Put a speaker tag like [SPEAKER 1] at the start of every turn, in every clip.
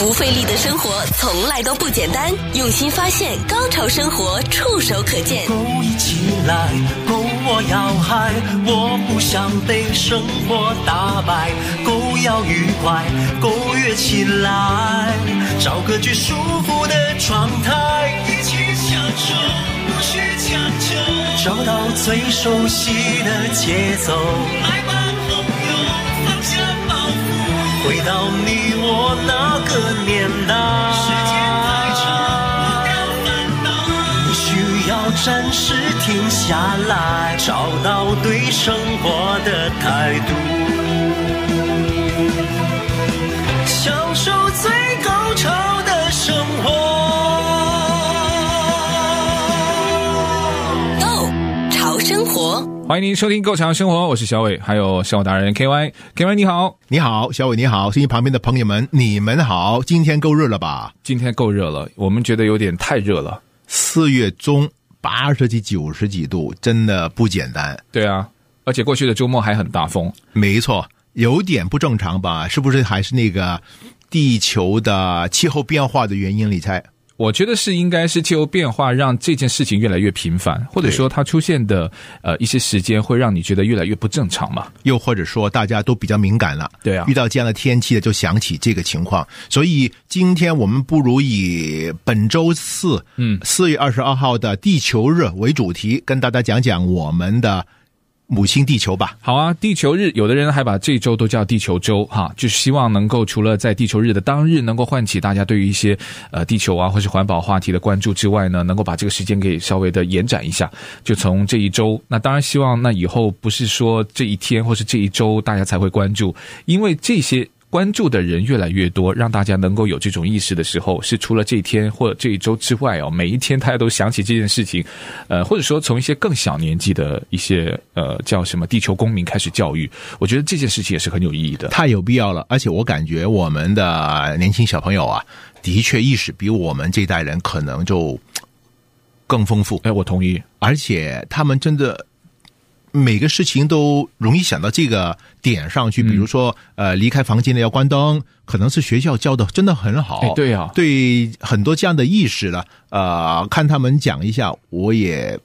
[SPEAKER 1] 不费力的生活从来都不简单，用心发现，高潮生活触手可见。
[SPEAKER 2] 勾一起来，勾我要嗨，我不想被生活打败，勾要愉快，勾跃起来，找个最舒服的状态，一起享受，不需强求，找到最熟悉的节奏，来吧，回到你我那个年代。时间太长，忘掉烦恼，你需要暂时停下来，找到对生活的态度，享受最高潮
[SPEAKER 3] 欢迎您收听《Go 潮生活》，我是小伟，还有生活达人 K Y，K Y 你好，
[SPEAKER 4] 你好，小伟你好，收音旁边的朋友们，你们好，今天够热了吧？
[SPEAKER 3] 今天够热了，我们觉得有点太热了。
[SPEAKER 4] 四月中八十几、九十几度，真的不简单。
[SPEAKER 3] 对啊，而且过去的周末还很大风。
[SPEAKER 4] 没错，有点不正常吧？是不是还是那个地球的气候变化的原因？你猜？
[SPEAKER 3] 我觉得是应该是气候变化让这件事情越来越频繁，或者说它出现的呃一些时间会让你觉得越来越不正常嘛？
[SPEAKER 4] 又或者说大家都比较敏感了，
[SPEAKER 3] 对啊，
[SPEAKER 4] 遇到这样的天气的就想起这个情况。所以今天我们不如以本周四，嗯，四月二十二号的地球日为主题，跟大家讲讲我们的。母亲地球吧，
[SPEAKER 3] 好啊！地球日，有的人还把这周都叫地球周，哈，就是希望能够除了在地球日的当日，能够唤起大家对于一些呃地球啊或是环保话题的关注之外呢，能够把这个时间给稍微的延展一下，就从这一周。那当然希望那以后不是说这一天或是这一周大家才会关注，因为这些。关注的人越来越多，让大家能够有这种意识的时候，是除了这一天或者这一周之外哦，每一天大家都想起这件事情，呃，或者说从一些更小年纪的一些呃叫什么地球公民开始教育，我觉得这件事情也是很有意义的，
[SPEAKER 4] 太有必要了。而且我感觉我们的年轻小朋友啊，的确意识比我们这一代人可能就更丰富。
[SPEAKER 3] 哎，我同意，
[SPEAKER 4] 而且他们真的。每个事情都容易想到这个点上去，比如说，呃，离开房间的要关灯，可能是学校教的真的很好。
[SPEAKER 3] 哎，对啊，
[SPEAKER 4] 对很多这样的意识了，呃，看他们讲一下，我也。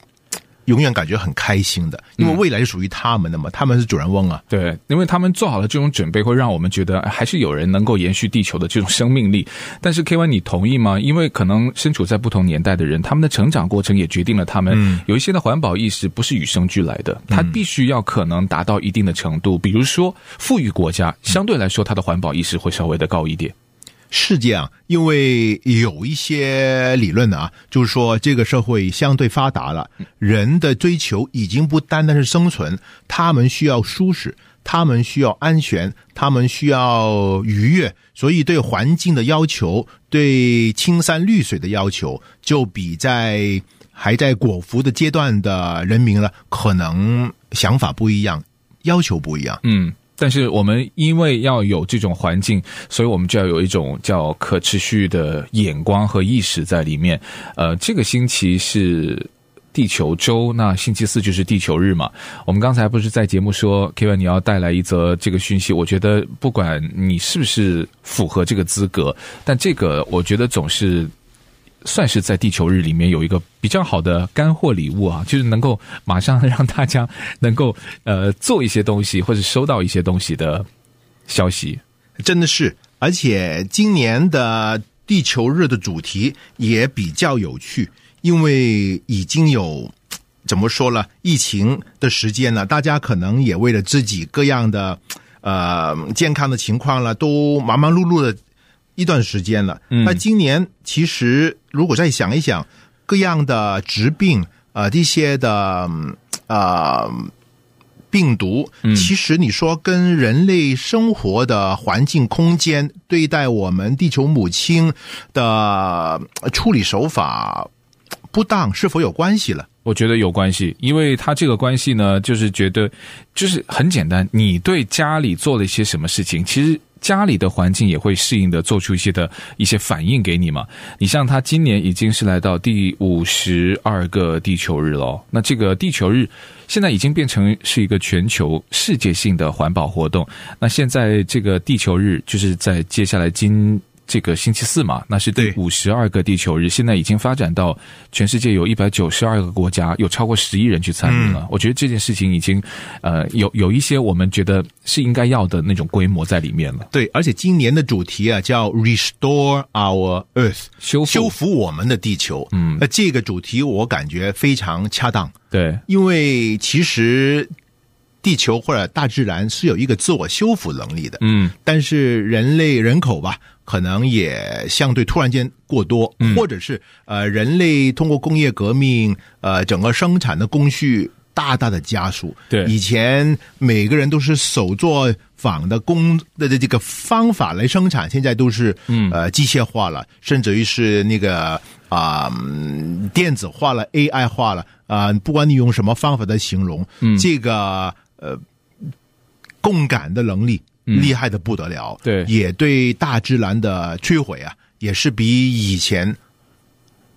[SPEAKER 4] 永远感觉很开心的，因为未来是属于他们的嘛，嗯、他们是主人翁啊。
[SPEAKER 3] 对，因为他们做好了这种准备，会让我们觉得还是有人能够延续地球的这种生命力。但是 K Y，你同意吗？因为可能身处在不同年代的人，他们的成长过程也决定了他们有一些的环保意识不是与生俱来的，他必须要可能达到一定的程度。比如说，富裕国家相对来说，它的环保意识会稍微的高一点。
[SPEAKER 4] 是这样，因为有一些理论啊，就是说这个社会相对发达了，人的追求已经不单单是生存，他们需要舒适，他们需要安全，他们需要愉悦，所以对环境的要求，对青山绿水的要求，就比在还在果腹的阶段的人民呢，可能想法不一样，要求不一样。
[SPEAKER 3] 嗯。但是我们因为要有这种环境，所以我们就要有一种叫可持续的眼光和意识在里面。呃，这个星期是地球周，那星期四就是地球日嘛。我们刚才不是在节目说，Kevin 你要带来一则这个讯息，我觉得不管你是不是符合这个资格，但这个我觉得总是。算是在地球日里面有一个比较好的干货礼物啊，就是能够马上让大家能够呃做一些东西或者收到一些东西的消息，
[SPEAKER 4] 真的是。而且今年的地球日的主题也比较有趣，因为已经有怎么说了，疫情的时间了，大家可能也为了自己各样的呃健康的情况了，都忙忙碌碌的。一段时间了，那今年其实如果再想一想，各样的疾病，呃，这些的呃病毒，其实你说跟人类生活的环境空间对待我们地球母亲的处理手法不当，是否有关系了？
[SPEAKER 3] 我觉得有关系，因为他这个关系呢，就是觉得就是很简单，你对家里做了一些什么事情，其实。家里的环境也会适应的做出一些的一些反应给你嘛？你像他今年已经是来到第五十二个地球日了，那这个地球日现在已经变成是一个全球世界性的环保活动。那现在这个地球日就是在接下来今这个星期四嘛，那是第五十二个地球日，现在已经发展到全世界有一百九十二个国家，有超过十亿人去参与了。嗯、我觉得这件事情已经呃有有一些我们觉得是应该要的那种规模在里面了。
[SPEAKER 4] 对，而且今年的主题啊叫 Restore Our Earth，修复修复我们的地球。嗯，那这个主题我感觉非常恰当。
[SPEAKER 3] 对，
[SPEAKER 4] 因为其实。地球或者大自然是有一个自我修复能力的，嗯，但是人类人口吧，可能也相对突然间过多，嗯、或者是呃，人类通过工业革命，呃，整个生产的工序大大的加速。
[SPEAKER 3] 对，以
[SPEAKER 4] 前每个人都是手作坊的工的的这个方法来生产，现在都是嗯呃机械化了，甚至于是那个啊、呃、电子化了、AI 化了啊、呃，不管你用什么方法来形容，嗯，这个。呃，共感的能力厉害的不得了，
[SPEAKER 3] 嗯、对，
[SPEAKER 4] 也对大自然的摧毁啊，也是比以前。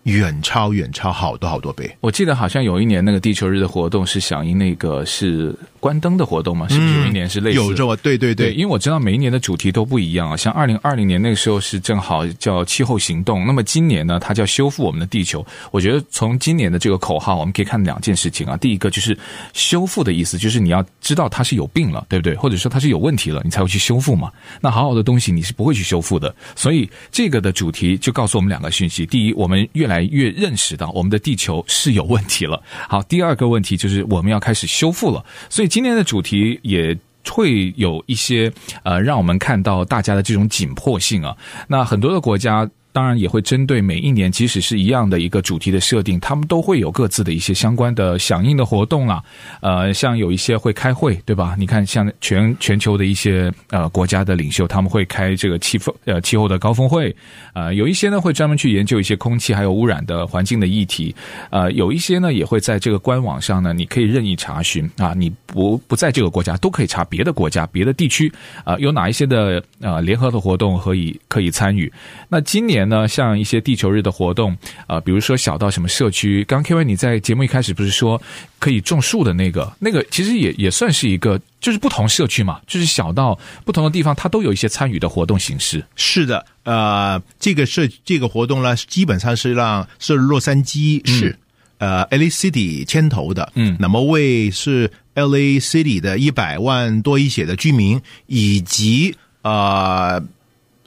[SPEAKER 4] 远超远超好多好多倍！
[SPEAKER 3] 我记得好像有一年那个地球日的活动是响应那个是关灯的活动嘛？是不是有一年是类似？
[SPEAKER 4] 有这么对对对，
[SPEAKER 3] 对，因为我知道每一年的主题都不一样啊。像二零二零年那个时候是正好叫气候行动，那么今年呢，它叫修复我们的地球。我觉得从今年的这个口号，我们可以看两件事情啊。第一个就是修复的意思，就是你要知道它是有病了，对不对？或者说它是有问题了，你才会去修复嘛。那好好的东西你是不会去修复的。所以这个的主题就告诉我们两个讯息：第一，我们越来越认识到我们的地球是有问题了。好，第二个问题就是我们要开始修复了。所以今天的主题也会有一些呃，让我们看到大家的这种紧迫性啊。那很多的国家。当然也会针对每一年，即使是一样的一个主题的设定，他们都会有各自的一些相关的响应的活动啦。呃，像有一些会开会，对吧？你看，像全全球的一些呃国家的领袖，他们会开这个气候呃气候的高峰会。呃，有一些呢会专门去研究一些空气还有污染的环境的议题。呃，有一些呢也会在这个官网上呢，你可以任意查询啊，你不不在这个国家都可以查别的国家、别的地区啊，呃，有哪一些的呃联合的活动可以可以参与。那今年。那像一些地球日的活动啊、呃，比如说小到什么社区，刚 K Y 你在节目一开始不是说可以种树的那个，那个其实也也算是一个，就是不同社区嘛，就是小到不同的地方，它都有一些参与的活动形式。
[SPEAKER 4] 是的，呃，这个社这个活动呢，基本上是让是洛杉矶市、嗯、呃 LA City 牵头的，嗯，那么为是 LA City 的一百万多一些的居民，以及呃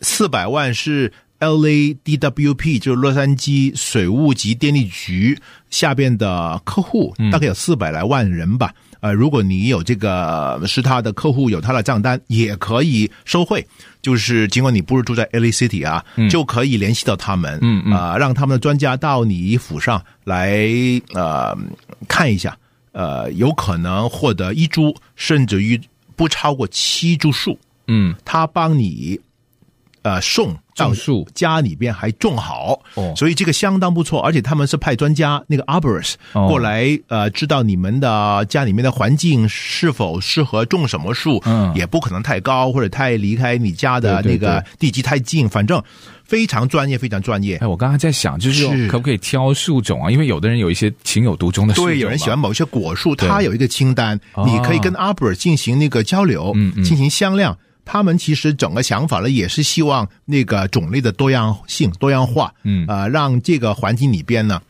[SPEAKER 4] 四百万是。LADWP 就是洛杉矶水务及电力局下边的客户，大概有四百来万人吧。呃，如果你有这个是他的客户，有他的账单，也可以收贿。就是尽管你不是住在 LA City 啊，嗯、就可以联系到他们，嗯嗯，啊、呃，让他们的专家到你府上来，呃，看一下，呃，有可能获得一株，甚至于不超过七株树，嗯，他帮你。呃，送到树。家里边还种好，哦，所以这个相当不错，而且他们是派专家那个 arborist 过来，呃，知道你们的家里面的环境是否适合种什么树，嗯，也不可能太高或者太离开你家的那个地基太近，反正非常专业，非常专业。
[SPEAKER 3] 哎，我刚才在想，就是可不可以挑树种啊？因为有的人有一些情有独钟的树种，
[SPEAKER 4] 对，有人喜欢某一些果树，他有一个清单，你可以跟 arborist 进行那个交流，嗯嗯，进行商量。他们其实整个想法呢，也是希望那个种类的多样性、多样化，嗯，呃，让这个环境里边呢。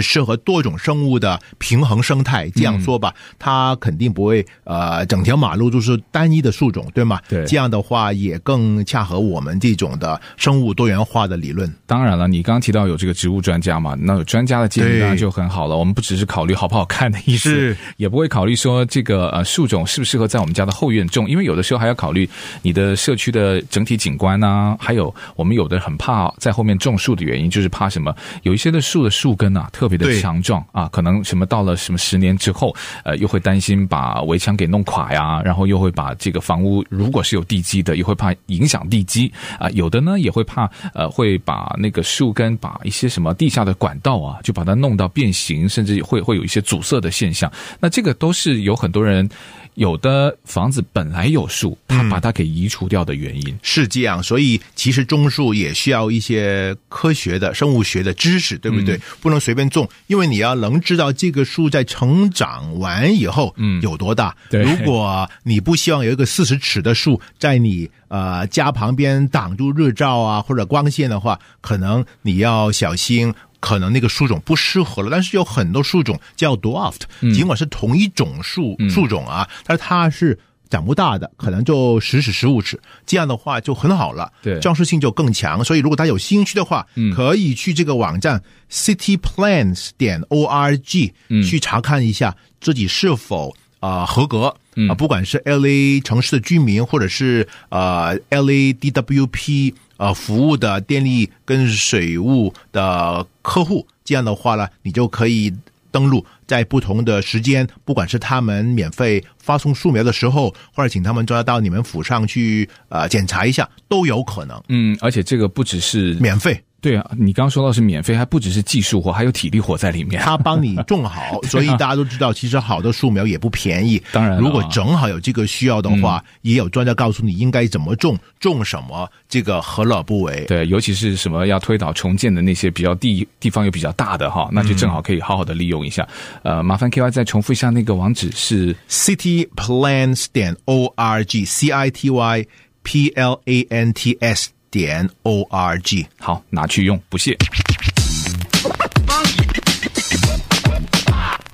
[SPEAKER 4] 适合多种生物的平衡生态，这样说吧，嗯、它肯定不会呃，整条马路都是单一的树种，对吗？
[SPEAKER 3] 对，
[SPEAKER 4] 这样的话也更恰合我们这种的生物多元化的理论。
[SPEAKER 3] 当然了，你刚刚提到有这个植物专家嘛，那有专家的建议当然就很好了。我们不只是考虑好不好看的意思，也不会考虑说这个呃树种适不适合在我们家的后院种，因为有的时候还要考虑你的社区的整体景观啊，还有我们有的很怕在后面种树的原因，就是怕什么？有一些的树的树根啊。特别的强壮啊，可能什么到了什么十年之后，呃，又会担心把围墙给弄垮呀，然后又会把这个房屋，如果是有地基的，又会怕影响地基啊。有的呢也会怕，呃，会把那个树根，把一些什么地下的管道啊，就把它弄到变形，甚至会会有一些阻塞的现象。那这个都是有很多人。有的房子本来有树，它把它给移除掉的原因、嗯、
[SPEAKER 4] 是这样，所以其实种树也需要一些科学的生物学的知识，对不对？嗯、不能随便种，因为你要能知道这个树在成长完以后，嗯，有多大。
[SPEAKER 3] 对，
[SPEAKER 4] 如果你不希望有一个四十尺的树在你呃家旁边挡住日照啊或者光线的话，可能你要小心，可能那个树种不适合了。但是有很多树种叫 dwarf，尽管是同一种树树种啊，但是它是。长不大的，可能就十尺、十五尺，这样的话就很好了，
[SPEAKER 3] 对，
[SPEAKER 4] 装饰性就更强。所以如果大家有兴趣的话，嗯，可以去这个网站 cityplants 点 org 去查看一下自己是否啊、呃、合格啊、呃，不管是 LA 城市的居民，或者是呃 LA DWP 呃服务的电力跟水务的客户，这样的话呢，你就可以。登录在不同的时间，不管是他们免费发送树苗的时候，或者请他们抓到你们府上去呃检查一下，都有可能。
[SPEAKER 3] 嗯，而且这个不只是
[SPEAKER 4] 免费。
[SPEAKER 3] 对啊，你刚刚说到是免费，还不只是技术活，还有体力活在里面。
[SPEAKER 4] 他帮你种好，所以大家都知道，其实好的树苗也不便宜。
[SPEAKER 3] 当然，
[SPEAKER 4] 如果正好有这个需要的话，嗯、也有专家告诉你应该怎么种，种什么，这个何乐不为？
[SPEAKER 3] 对，尤其是什么要推倒重建的那些比较地地方又比较大的哈，那就正好可以好好的利用一下。嗯、呃，麻烦 KY 再重复一下那个网址是
[SPEAKER 4] cityplants 点 org，c i t y p l a n t s。点 o r g，
[SPEAKER 3] 好，拿去用，不谢。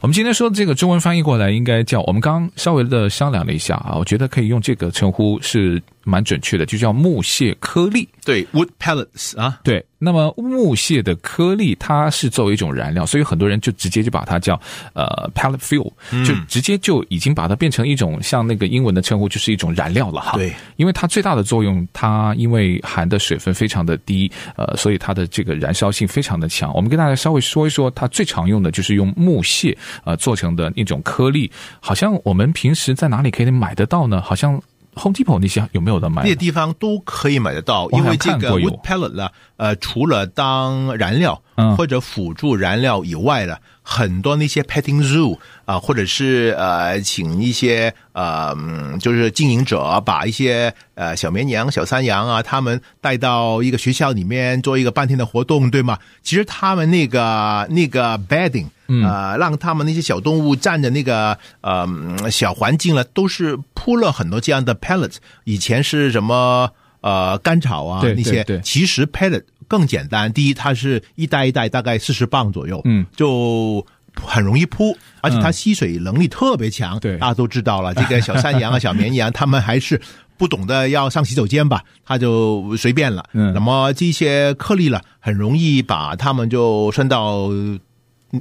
[SPEAKER 3] 我们今天说的这个中文翻译过来，应该叫我们刚稍微的商量了一下啊，我觉得可以用这个称呼是蛮准确的，就叫木屑颗粒。
[SPEAKER 4] 对，wood pellets 啊，
[SPEAKER 3] 对。那么木屑的颗粒，它是作为一种燃料，所以很多人就直接就把它叫呃 pellet fuel，就直接就已经把它变成一种像那个英文的称呼，就是一种燃料了哈。
[SPEAKER 4] 对，
[SPEAKER 3] 因为它最大的作用，它因为含的水分非常的低，呃，所以它的这个燃烧性非常的强。我们跟大家稍微说一说，它最常用的就是用木屑呃做成的那种颗粒，好像我们平时在哪里可以买得到呢？好像。Home Depot 那些有没有的卖？
[SPEAKER 4] 那些地方都可以买得到，因为这个 wood pellet 呢，呃，除了当燃料或者辅助燃料以外呢，很多那些 petting zoo 啊、呃，或者是呃，请一些呃，就是经营者把一些呃小绵羊、小山羊啊，他们带到一个学校里面做一个半天的活动，对吗？其实他们那个那个 bedding。嗯，呃，让他们那些小动物站的那个呃小环境呢，都是铺了很多这样的 pellets。以前是什么呃干草啊那些，其实 pellet 更简单。第一，它是一袋一袋，大概四十磅左右，嗯，就很容易铺，而且它吸水能力特别强。对、嗯，大家都知道了，这个小山羊啊、小绵羊，他们还是不懂得要上洗手间吧，他就随便了。嗯，那么这些颗粒了，很容易把它们就渗到。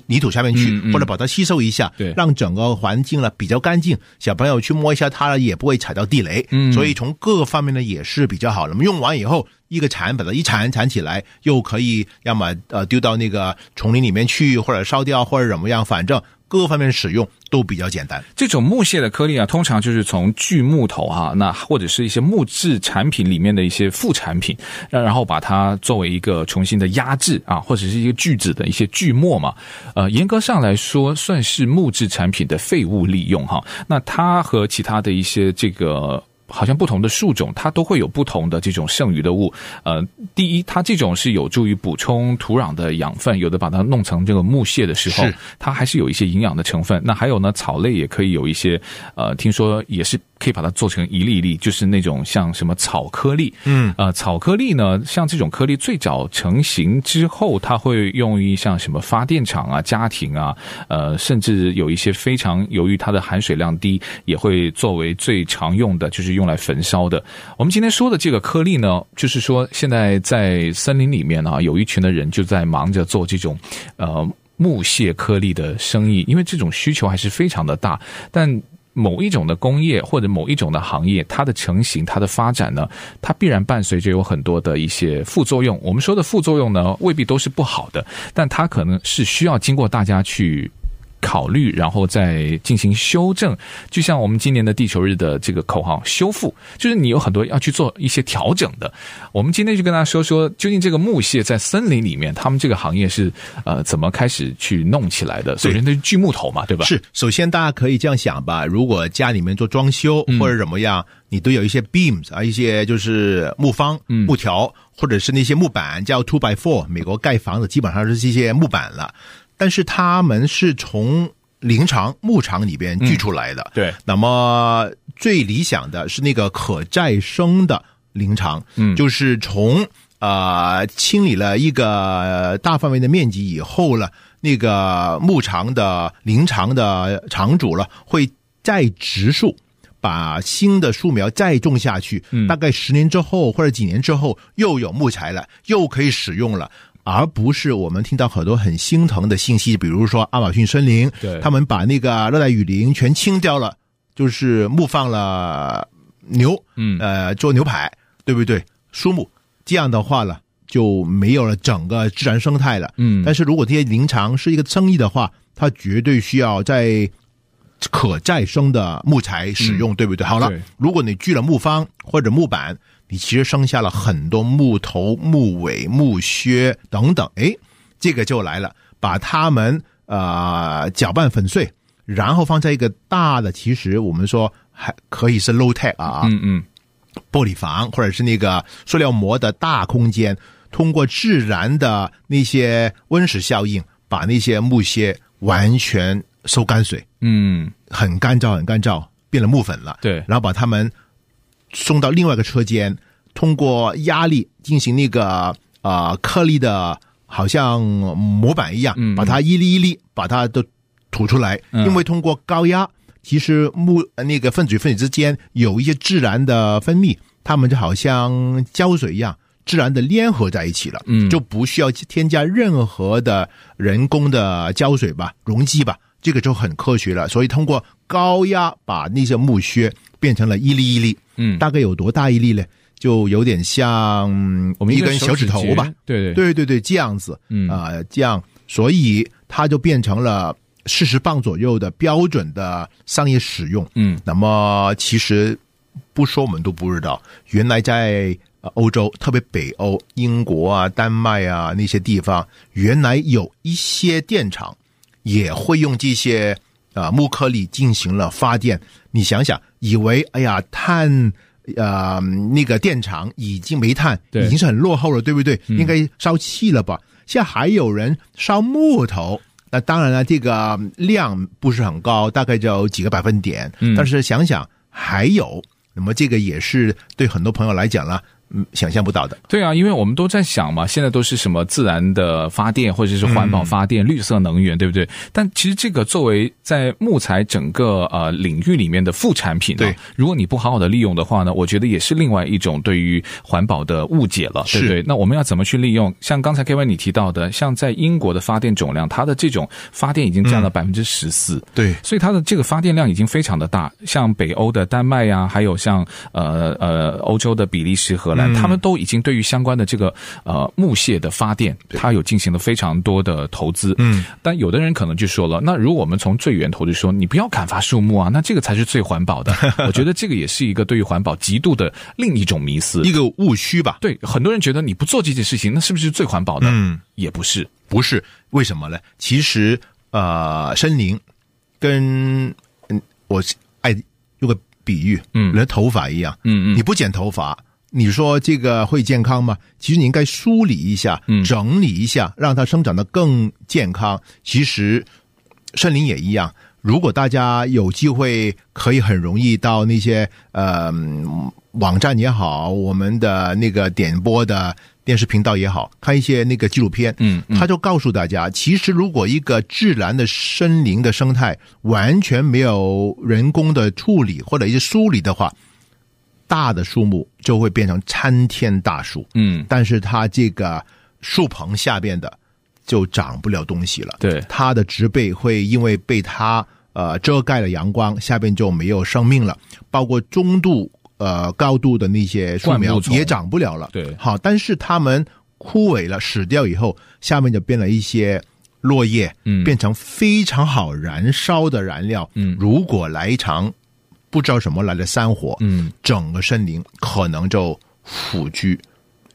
[SPEAKER 4] 泥土下面去，或者把它吸收一下，对，让整个环境呢比较干净。小朋友去摸一下它，也不会踩到地雷。嗯，所以从各个方面呢也是比较好的。那么用完以后，一个铲把它一铲铲起来，又可以要么呃丢到那个丛林里面去，或者烧掉，或者怎么样，反正。各方面使用都比较简单。
[SPEAKER 3] 这种木屑的颗粒啊，通常就是从锯木头哈、那或者是一些木质产品里面的一些副产品，然后把它作为一个重新的压制啊，或者是一个锯子的一些锯末嘛。呃，严格上来说，算是木质产品的废物利用哈。那它和其他的一些这个。好像不同的树种，它都会有不同的这种剩余的物。呃，第一，它这种是有助于补充土壤的养分，有的把它弄成这个木屑的时候，它还是有一些营养的成分。那还有呢，草类也可以有一些，呃，听说也是。可以把它做成一粒粒，就是那种像什么草颗粒，嗯，呃，草颗粒呢，像这种颗粒最早成型之后，它会用于像什么发电厂啊、家庭啊，呃，甚至有一些非常由于它的含水量低，也会作为最常用的，就是用来焚烧的。我们今天说的这个颗粒呢，就是说现在在森林里面啊，有一群的人就在忙着做这种呃木屑颗粒的生意，因为这种需求还是非常的大，但。某一种的工业或者某一种的行业，它的成型、它的发展呢，它必然伴随着有很多的一些副作用。我们说的副作用呢，未必都是不好的，但它可能是需要经过大家去。考虑，然后再进行修正，就像我们今年的地球日的这个口号“修复”，就是你有很多要去做一些调整的。我们今天就跟大家说说，究竟这个木屑在森林里面，他们这个行业是呃怎么开始去弄起来的？首先，那是锯木头嘛，对吧？
[SPEAKER 4] 是，首先大家可以这样想吧，如果家里面做装修或者怎么样，嗯、你都有一些 beams 啊，一些就是木方、木条，嗯、或者是那些木板，叫 two by four，美国盖房子基本上是这些木板了。但是他们是从林场牧场里边锯出来的。
[SPEAKER 3] 嗯、对，
[SPEAKER 4] 那么最理想的是那个可再生的林场，嗯，就是从呃清理了一个大范围的面积以后了，那个牧场的林场的场主了会再植树。把新的树苗再种下去，大概十年之后或者几年之后又有木材了，又可以使用了，而不是我们听到很多很心疼的信息，比如说亚马逊森林，
[SPEAKER 3] 对，
[SPEAKER 4] 他们把那个热带雨林全清掉了，就是牧放了牛，嗯，呃，做牛排，对不对？树木这样的话了，就没有了整个自然生态了，嗯。但是如果这些林场是一个生意的话，它绝对需要在。可再生的木材使用，嗯、对不对？好了，如果你锯了木方或者木板，你其实剩下了很多木头、木尾、木屑等等，哎，这个就来了，把它们呃搅拌粉碎，然后放在一个大的，其实我们说还可以是 low tech 啊，嗯嗯，玻璃房或者是那个塑料膜的大空间，通过自然的那些温室效应，把那些木屑完全。收干水，嗯，很干燥，很干燥，变了木粉了。
[SPEAKER 3] 对，
[SPEAKER 4] 然后把它们送到另外一个车间，通过压力进行那个啊、呃、颗粒的，好像模板一样，嗯、把它一粒一粒把它都吐出来。嗯、因为通过高压，其实木那个分子与分子之间有一些自然的分泌，它们就好像胶水一样，自然的粘合在一起了。嗯，就不需要添加任何的人工的胶水吧，溶剂吧。这个就很科学了，所以通过高压把那些木屑变成了一粒一粒，嗯，大概有多大一粒呢？就有点像我们一根小指头吧，
[SPEAKER 3] 对对。
[SPEAKER 4] 对对对，这样子，嗯。啊、呃，这样，所以它就变成了四十磅左右的标准的商业使用，嗯，那么其实不说我们都不知道，原来在欧洲，特别北欧、英国啊、丹麦啊那些地方，原来有一些电厂。也会用这些啊、呃、木颗粒进行了发电。你想想，以为哎呀碳呃那个电厂已经煤炭已经是很落后了，对不对？嗯、应该烧气了吧？现在还有人烧木头，那当然了，这个量不是很高，大概就几个百分点。嗯、但是想想还有，那么这个也是对很多朋友来讲了。嗯，想象不到的。
[SPEAKER 3] 对啊，因为我们都在想嘛，现在都是什么自然的发电，或者是环保发电、嗯、绿色能源，对不对？但其实这个作为在木材整个呃领域里面的副产品，
[SPEAKER 4] 对，
[SPEAKER 3] 如果你不好好的利用的话呢，我觉得也是另外一种对于环保的误解了，对不对？那我们要怎么去利用？像刚才 Kevin 你提到的，像在英国的发电总量，它的这种发电已经占了百分之十四，
[SPEAKER 4] 对，
[SPEAKER 3] 所以它的这个发电量已经非常的大。像北欧的丹麦呀、啊，还有像呃呃欧洲的比利时和。嗯、他们都已经对于相关的这个呃木屑的发电，它有进行了非常多的投资。嗯，但有的人可能就说了，那如果我们从最源头就说，你不要砍伐树木啊，那这个才是最环保的。我觉得这个也是一个对于环保极度的另一种迷思，
[SPEAKER 4] 一个误区吧。
[SPEAKER 3] 对，很多人觉得你不做这件事情，那是不是最环保的？嗯，也不是，
[SPEAKER 4] 不是。为什么呢？其实呃，森林跟嗯，我爱用个比喻，嗯，人头发一样，嗯嗯，你不剪头发。你说这个会健康吗？其实你应该梳理一下，整理一下，让它生长得更健康。其实森林也一样。如果大家有机会，可以很容易到那些呃网站也好，我们的那个点播的电视频道也好，看一些那个纪录片，嗯，他就告诉大家，其实如果一个自然的森林的生态完全没有人工的处理或者一些梳理的话。大的树木就会变成参天大树，嗯，但是它这个树棚下边的就长不了东西了，
[SPEAKER 3] 对，
[SPEAKER 4] 它的植被会因为被它呃遮盖了阳光，下边就没有生命了，包括中度呃高度的那些树苗也长不了了，
[SPEAKER 3] 对，
[SPEAKER 4] 好，但是它们枯萎了死掉以后，下面就变了一些落叶，嗯，变成非常好燃烧的燃料，嗯，如果来一场。不知道什么来的山火，嗯，整个森林可能就付诸一旦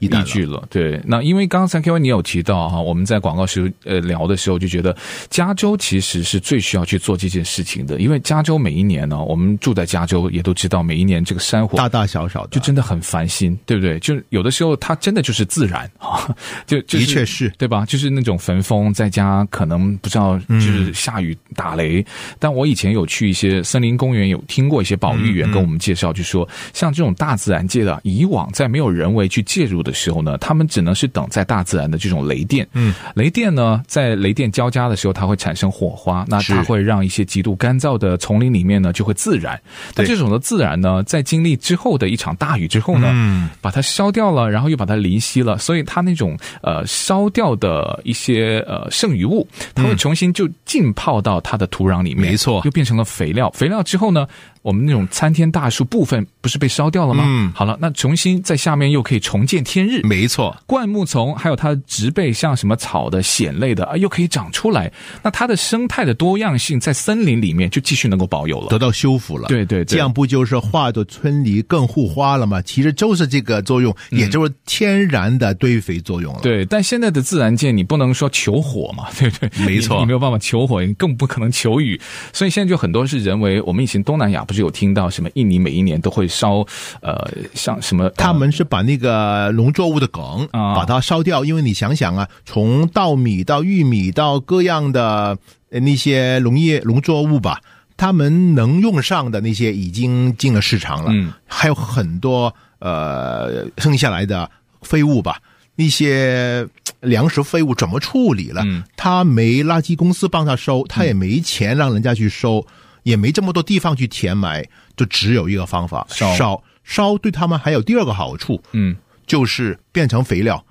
[SPEAKER 3] 依据了。对，那因为刚才 KY 你有提到哈，我们在广告时呃聊的时候就觉得，加州其实是最需要去做这件事情的，因为加州每一年呢，我们住在加州也都知道，每一年这个山火
[SPEAKER 4] 大大小小的，
[SPEAKER 3] 就真的很烦心，对不对？就有的时候它真的就是自然哈，就、就是、
[SPEAKER 4] 的确是
[SPEAKER 3] 对吧？就是那种焚风，在家可能不知道就是下雨打雷，嗯、但我以前有去一些森林公园，有听过一些保育员跟我们介绍，就说像这种大自然界的，以往在没有人为去介入的时候呢，他们只能是等在大自然的这种雷电，嗯，雷电呢，在雷电交加的时候，它会产生火花，那它会让一些极度干燥的丛林里面呢就会自燃。那这种的自燃呢，在经历之后的一场大雨之后呢，嗯，把它烧掉了，然后又把它淋熄了，所以它那种呃烧掉的一些呃剩余物，它会重新就浸泡到它的土壤里面，
[SPEAKER 4] 没错，
[SPEAKER 3] 又变成了肥料。肥料之后呢，我们那种参天大树部分不是被烧掉了吗？嗯，好了，那重新在下面又可以重见天日。
[SPEAKER 4] 没错，
[SPEAKER 3] 灌木丛还有它的植被，像什么草的、藓类的啊，又可以长出来。那它的生态的多样性在森林里面就继续能够保有了，
[SPEAKER 4] 得到修复了。
[SPEAKER 3] 对对对，
[SPEAKER 4] 这样不就是化作春泥更护花了吗？其实就是这个作用，也就是天然的堆肥作用了。
[SPEAKER 3] 嗯、对，但现在的自然界你不能说求火嘛，对不对？
[SPEAKER 4] 没错，
[SPEAKER 3] 你，你没有办法求火，你更不可能求雨，所以现在就很多是人为。我们以前东南亚不是有听到什么？印尼每一年都会烧，呃，像什么？
[SPEAKER 4] 他们是把那个农作物的梗啊，把它烧掉。因为你想想啊，从稻米到玉米到各样的那些农业农作物吧，他们能用上的那些已经进了市场了。嗯，还有很多呃剩下来的废物吧，那些粮食废物怎么处理了？嗯，他没垃圾公司帮他收，他也没钱让人家去收。也没这么多地方去填埋，就只有一个方法烧烧烧。对他们还有第二个好处，嗯，就是变成肥料，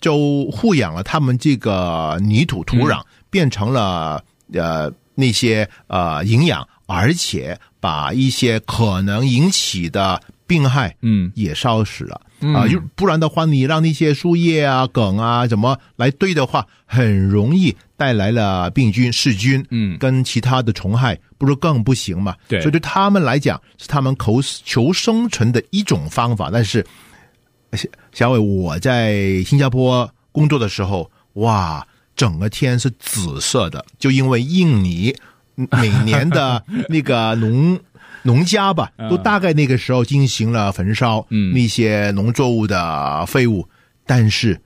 [SPEAKER 4] 就护养了他们这个泥土土壤，嗯、变成了呃那些呃营养，而且把一些可能引起的病害，嗯，也烧死了。啊，就不然的话，你让那些树叶啊、梗啊怎么来堆的话，很容易带来了病菌、细菌，嗯，跟其他的虫害，不是更不行嘛？对，所以对他们来讲，是他们求求生存的一种方法。但是，小伟，我在新加坡工作的时候，哇，整个天是紫色的，就因为印尼每年的那个农。农家吧，都大概那个时候进行了焚烧，嗯，那些农作物的废物，嗯、但是，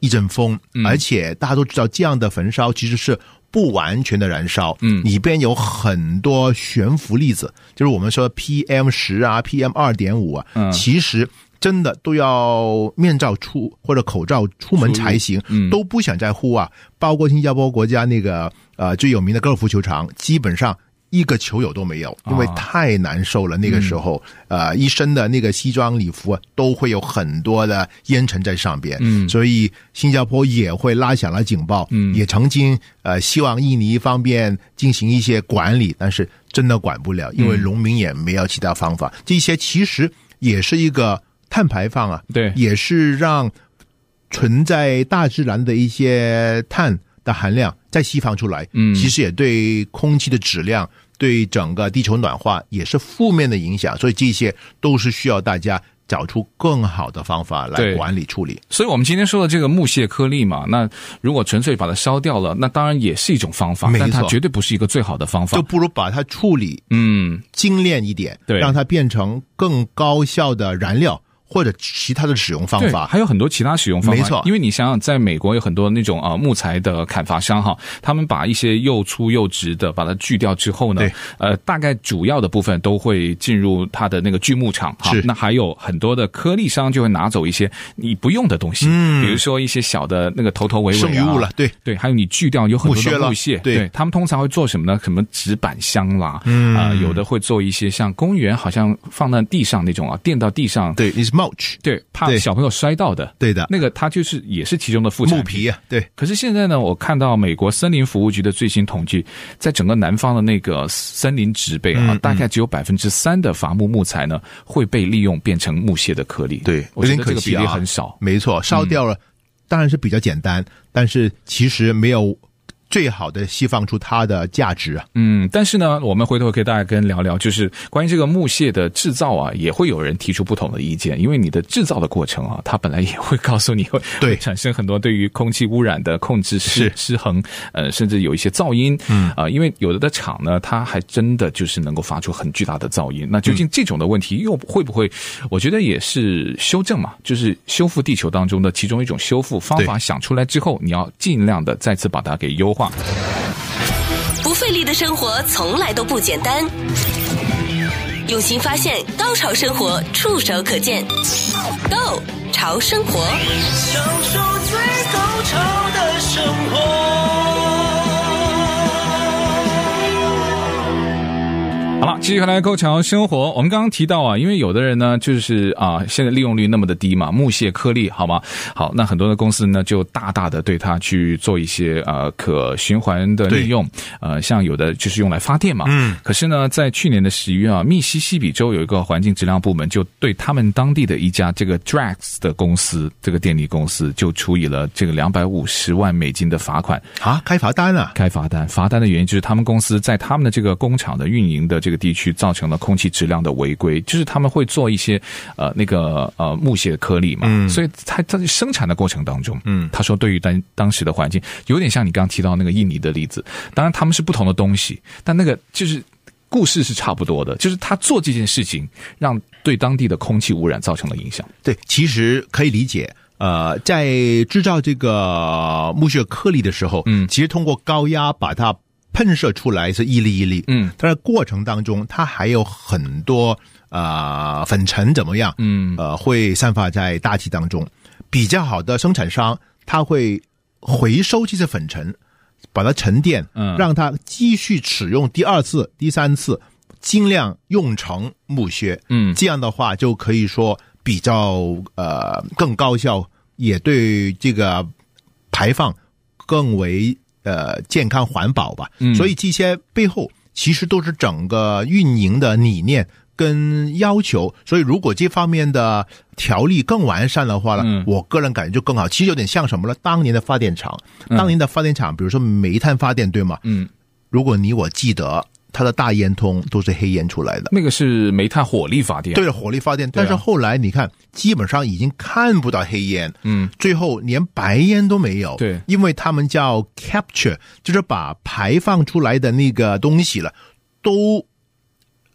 [SPEAKER 4] 一阵风，嗯、而且大家都知道，这样的焚烧其实是不完全的燃烧，嗯，里边有很多悬浮粒子，就是我们说 PM 十啊，PM 二点五啊，嗯，其实真的都要面罩出或者口罩出门才行，嗯，都不想在户外，包括新加坡国家那个呃最有名的高尔夫球场，基本上。一个球友都没有，因为太难受了。啊、那个时候，嗯、呃，一身的那个西装礼服都会有很多的烟尘在上边，嗯，所以新加坡也会拉响了警报，嗯，也曾经呃希望印尼方面进行一些管理，但是真的管不了，因为农民也没有其他方法。嗯、这些其实也是一个碳排放啊，对，也是让存在大自然的一些碳的含量再释放出来，嗯，其实也对空气的质量。对整个地球暖化也是负面的影响，所以这些都是需要大家找出更好的方法来管理处理。
[SPEAKER 3] 所以，我们今天说的这个木屑颗粒嘛，那如果纯粹把它烧掉了，那当然也是一种方法，但它绝对不是一个最好的方法。
[SPEAKER 4] 就不如把它处理，嗯，精炼一点，对，让它变成更高效的燃料。或者其他的使用方法，
[SPEAKER 3] 还有很多其他使用方法。
[SPEAKER 4] 没错，
[SPEAKER 3] 因为你想想，在美国有很多那种啊木材的砍伐商哈，他们把一些又粗又直的把它锯掉之后呢，呃，大概主要的部分都会进入它的那个锯木厂。哈，那还有很多的颗粒商就会拿走一些你不用的东西，嗯，比如说一些小的那个头头尾尾啊，
[SPEAKER 4] 剩余物了，对。对，
[SPEAKER 3] 还有你锯掉有很多的木屑，
[SPEAKER 4] 对，
[SPEAKER 3] 对，他们通常会做什么呢？什么纸板箱啦，嗯。啊、呃，有的会做一些像公园好像放在地上那种啊，垫到地上，
[SPEAKER 4] 对 mulch，
[SPEAKER 3] 对。怕小朋友摔到的，
[SPEAKER 4] 对的，
[SPEAKER 3] 那个它就是也是其中的副产品。
[SPEAKER 4] 木皮啊，对。
[SPEAKER 3] 可是现在呢，我看到美国森林服务局的最新统计，在整个南方的那个森林植被啊，大概只有百分之三的伐木木材呢会被利用变成木屑的颗粒。
[SPEAKER 4] 对，
[SPEAKER 3] 我觉得这个比例很少。
[SPEAKER 4] 没错，烧掉了，当然是比较简单，嗯、但是其实没有。最好的释放出它的价值啊。
[SPEAKER 3] 嗯，但是呢，我们回头可以大家跟聊聊，就是关于这个木屑的制造啊，也会有人提出不同的意见，因为你的制造的过程啊，它本来也会告诉你会
[SPEAKER 4] 对
[SPEAKER 3] 产生很多对于空气污染的控制失失衡，呃，甚至有一些噪音，嗯啊、呃，因为有的的厂呢，它还真的就是能够发出很巨大的噪音。那究竟这种的问题又会不会？我觉得也是修正嘛，就是修复地球当中的其中一种修复方法。想出来之后，你要尽量的再次把它给优化。
[SPEAKER 1] 不费力的生活从来都不简单，用心发现，高潮生活触手可见。Go 潮生活，
[SPEAKER 2] 享受最高潮的生活。
[SPEAKER 3] 好了，继续回来构桥生活。我们刚刚提到啊，因为有的人呢，就是啊，现在利用率那么的低嘛，木屑颗粒，好吗？好，那很多的公司呢，就大大的对它去做一些呃可循环的利用，呃，像有的就是用来发电嘛。嗯。可是呢，在去年的十一月啊，密西西比州有一个环境质量部门就对他们当地的一家这个 Drax 的公司，这个电力公司就处以了这个两百五十万美金的罚款
[SPEAKER 4] 啊，开罚单啊，
[SPEAKER 3] 开罚单。罚单的原因就是他们公司在他们的这个工厂的运营的这个。地区造成了空气质量的违规，就是他们会做一些呃那个呃木屑颗粒嘛，嗯，所以他在生产的过程当中，嗯，他说对于当当时的环境有点像你刚刚提到那个印尼的例子，当然他们是不同的东西，但那个就是故事是差不多的，就是他做这件事情让对当地的空气污染造成了影响。
[SPEAKER 4] 对，其实可以理解，呃，在制造这个木屑颗粒的时候，嗯，其实通过高压把它。喷射出来是一粒一粒，嗯，但是过程当中它还有很多呃粉尘怎么样，嗯，呃会散发在大气当中。比较好的生产商，他会回收这些粉尘，把它沉淀，嗯，让它继续使用第二次、第三次，尽量用成木屑，嗯，这样的话就可以说比较呃更高效，也对这个排放更为。呃，健康环保吧，嗯，所以这些背后其实都是整个运营的理念跟要求。所以如果这方面的条例更完善的话呢，嗯，我个人感觉就更好。其实有点像什么呢？当年的发电厂，当年的发电厂，比如说煤炭发电，对吗？嗯，如果你我记得。它的大烟囱都是黑烟出来的，
[SPEAKER 3] 那个是煤炭火力发电。
[SPEAKER 4] 对了，火力发电，但是后来你看，基本上已经看不到黑烟，嗯，最后连白烟都没有。
[SPEAKER 3] 对，
[SPEAKER 4] 因为他们叫 capture，就是把排放出来的那个东西了，都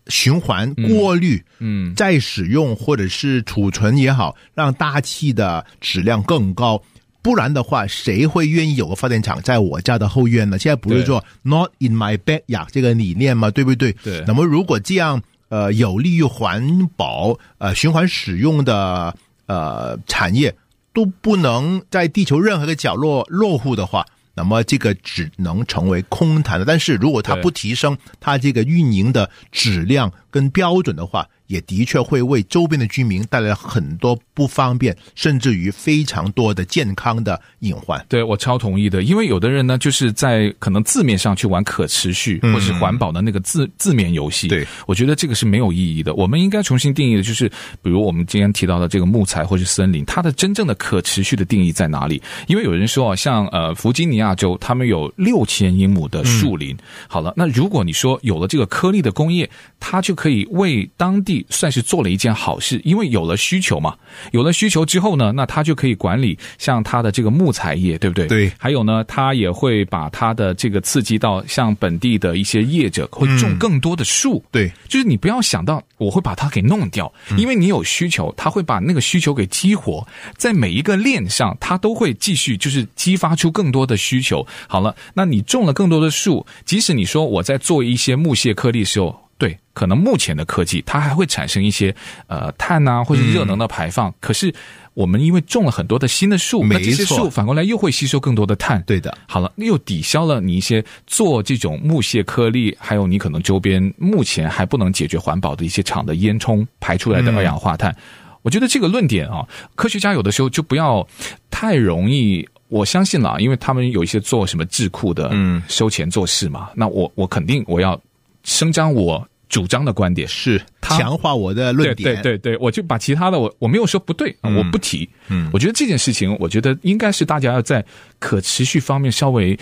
[SPEAKER 4] 循环过滤，嗯，再使用或者是储存也好，让大气的质量更高。不然的话，谁会愿意有个发电厂在我家的后院呢？现在不是说 “not in my backyard” 这个理念吗？对不对？
[SPEAKER 3] 对。
[SPEAKER 4] 那么如果这样，呃，有利于环保、呃，循环使用的呃产业都不能在地球任何一个角落落户的话，那么这个只能成为空谈了。但是如果它不提升它这个运营的质量跟标准的话，也的确会为周边的居民带来很多不方便，甚至于非常多的健康的隐患。
[SPEAKER 3] 对，我超同意的，因为有的人呢，就是在可能字面上去玩可持续或是环保的那个字、嗯、字面游戏。
[SPEAKER 4] 对，
[SPEAKER 3] 我觉得这个是没有意义的。我们应该重新定义的就是，比如我们今天提到的这个木材或是森林，它的真正的可持续的定义在哪里？因为有人说啊，像呃弗吉尼亚州，他们有六千英亩的树林。嗯、好了，那如果你说有了这个颗粒的工业，它就可以为当地。算是做了一件好事，因为有了需求嘛，有了需求之后呢，那他就可以管理像他的这个木材业，对不对？
[SPEAKER 4] 对。
[SPEAKER 3] 还有呢，他也会把他的这个刺激到像本地的一些业者会种更多的树。
[SPEAKER 4] 嗯、对，
[SPEAKER 3] 就是你不要想到我会把它给弄掉，因为你有需求，他会把那个需求给激活，在每一个链上，他都会继续就是激发出更多的需求。好了，那你种了更多的树，即使你说我在做一些木屑颗粒的时候。对，可能目前的科技它还会产生一些呃碳啊，或者热能的排放。嗯、可是我们因为种了很多的新的
[SPEAKER 4] 树，
[SPEAKER 3] 那这些树反过来又会吸收更多的碳。
[SPEAKER 4] 对的。
[SPEAKER 3] 好了，又抵消了你一些做这种木屑颗粒，还有你可能周边目前还不能解决环保的一些厂的烟囱排出来的二氧化碳。嗯、我觉得这个论点啊，科学家有的时候就不要太容易。我相信了，因为他们有一些做什么智库的，嗯，收钱做事嘛。那我我肯定我要。声张我主张的观点
[SPEAKER 4] 是强化我的论点，
[SPEAKER 3] 对对对对，我就把其他的我我没有说不对，嗯、我不提。嗯，我觉得这件事情，我觉得应该是大家要在可持续方面稍微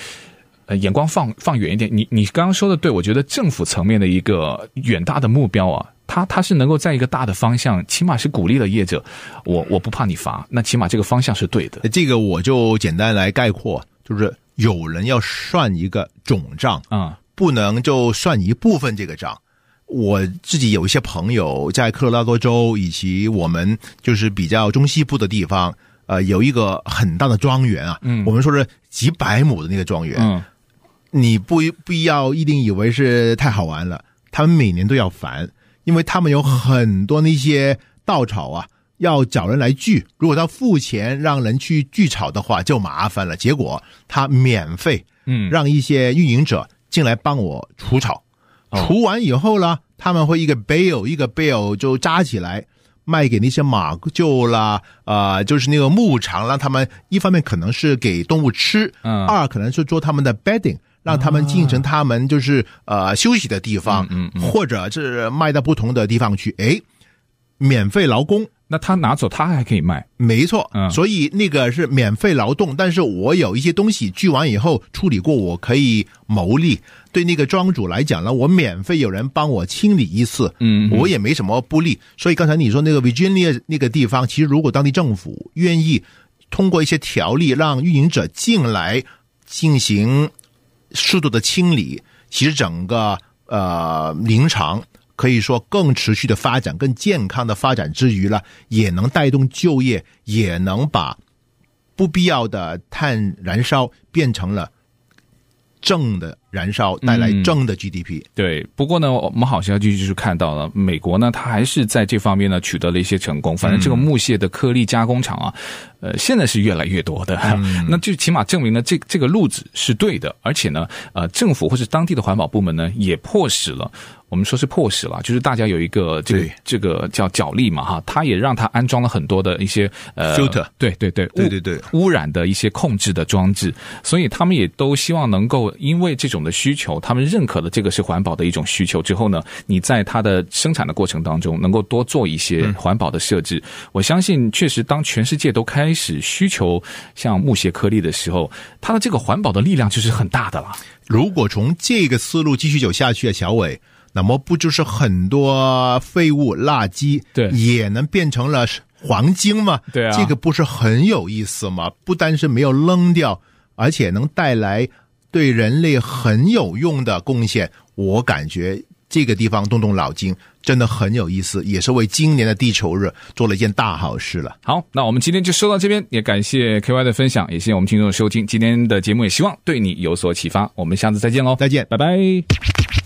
[SPEAKER 3] 呃，眼光放放远一点。你你刚刚说的对，我觉得政府层面的一个远大的目标啊，它它是能够在一个大的方向，起码是鼓励了业者，我我不怕你罚，那起码这个方向是对的。
[SPEAKER 4] 这个我就简单来概括，就是有人要算一个总账啊，不能就算一部分这个账。我自己有一些朋友在科罗拉多州以及我们就是比较中西部的地方，呃，有一个很大的庄园啊，嗯，我们说是几百亩的那个庄园，嗯。你不不要一定以为是太好玩了，他们每年都要烦，因为他们有很多那些稻草啊，要找人来锯。如果他付钱让人去锯草的话，就麻烦了。结果他免费，嗯，让一些运营者进来帮我除草，嗯、除完以后呢，他们会一个 bale 一个 bale 就扎起来卖给那些马厩啦，啊、呃，就是那个牧场，让他们一方面可能是给动物吃，嗯，二可能是做他们的 bedding。让他们进城，他们就是呃休息的地方，嗯嗯，或者是卖到不同的地方去。哎，免费劳工，
[SPEAKER 3] 那他拿走他还可以卖，
[SPEAKER 4] 没错。嗯，所以那个是免费劳动，但是我有一些东西锯完以后处理过，我可以牟利。对那个庄主来讲呢，我免费有人帮我清理一次，嗯，我也没什么不利。所以刚才你说那个 Virginia 那个地方，其实如果当地政府愿意通过一些条例让运营者进来进行。适度的清理，其实整个呃林场可以说更持续的发展、更健康的发展之余了，也能带动就业，也能把不必要的碳燃烧变成了正的燃烧，带来正的 GDP。
[SPEAKER 3] 嗯。对，不过呢，我们好消息就是看到了美国呢，它还是在这方面呢取得了一些成功。反正这个木屑的颗粒加工厂啊。呃，现在是越来越多的，嗯、那就起码证明了这这个路子是对的，而且呢，呃，政府或是当地的环保部门呢，也迫使了，我们说是迫使了，就是大家有一个这个这个叫角力嘛，哈，他也让他安装了很多的一些呃
[SPEAKER 4] filter，
[SPEAKER 3] 对对对
[SPEAKER 4] 对对对。
[SPEAKER 3] 污染的一些控制的装置，所以他们也都希望能够因为这种的需求，他们认可了这个是环保的一种需求之后呢，你在它的生产的过程当中能够多做一些环保的设置，嗯、我相信确实当全世界都开始需求像木屑颗粒的时候，它的这个环保的力量就是很大的了。
[SPEAKER 4] 如果从这个思路继续走下去啊，小伟，那么不就是很多废物垃圾对也能变成了黄金吗？
[SPEAKER 3] 对啊，
[SPEAKER 4] 这个不是很有意思吗？不单是没有扔掉，而且能带来对人类很有用的贡献。我感觉。这个地方动动脑筋真的很有意思，也是为今年的地球日做了一件大好事了。
[SPEAKER 3] 好，那我们今天就说到这边，也感谢 KY 的分享，也谢谢我们听众的收听。今天的节目也希望对你有所启发。我们下次再见喽，
[SPEAKER 4] 再见，
[SPEAKER 3] 拜拜。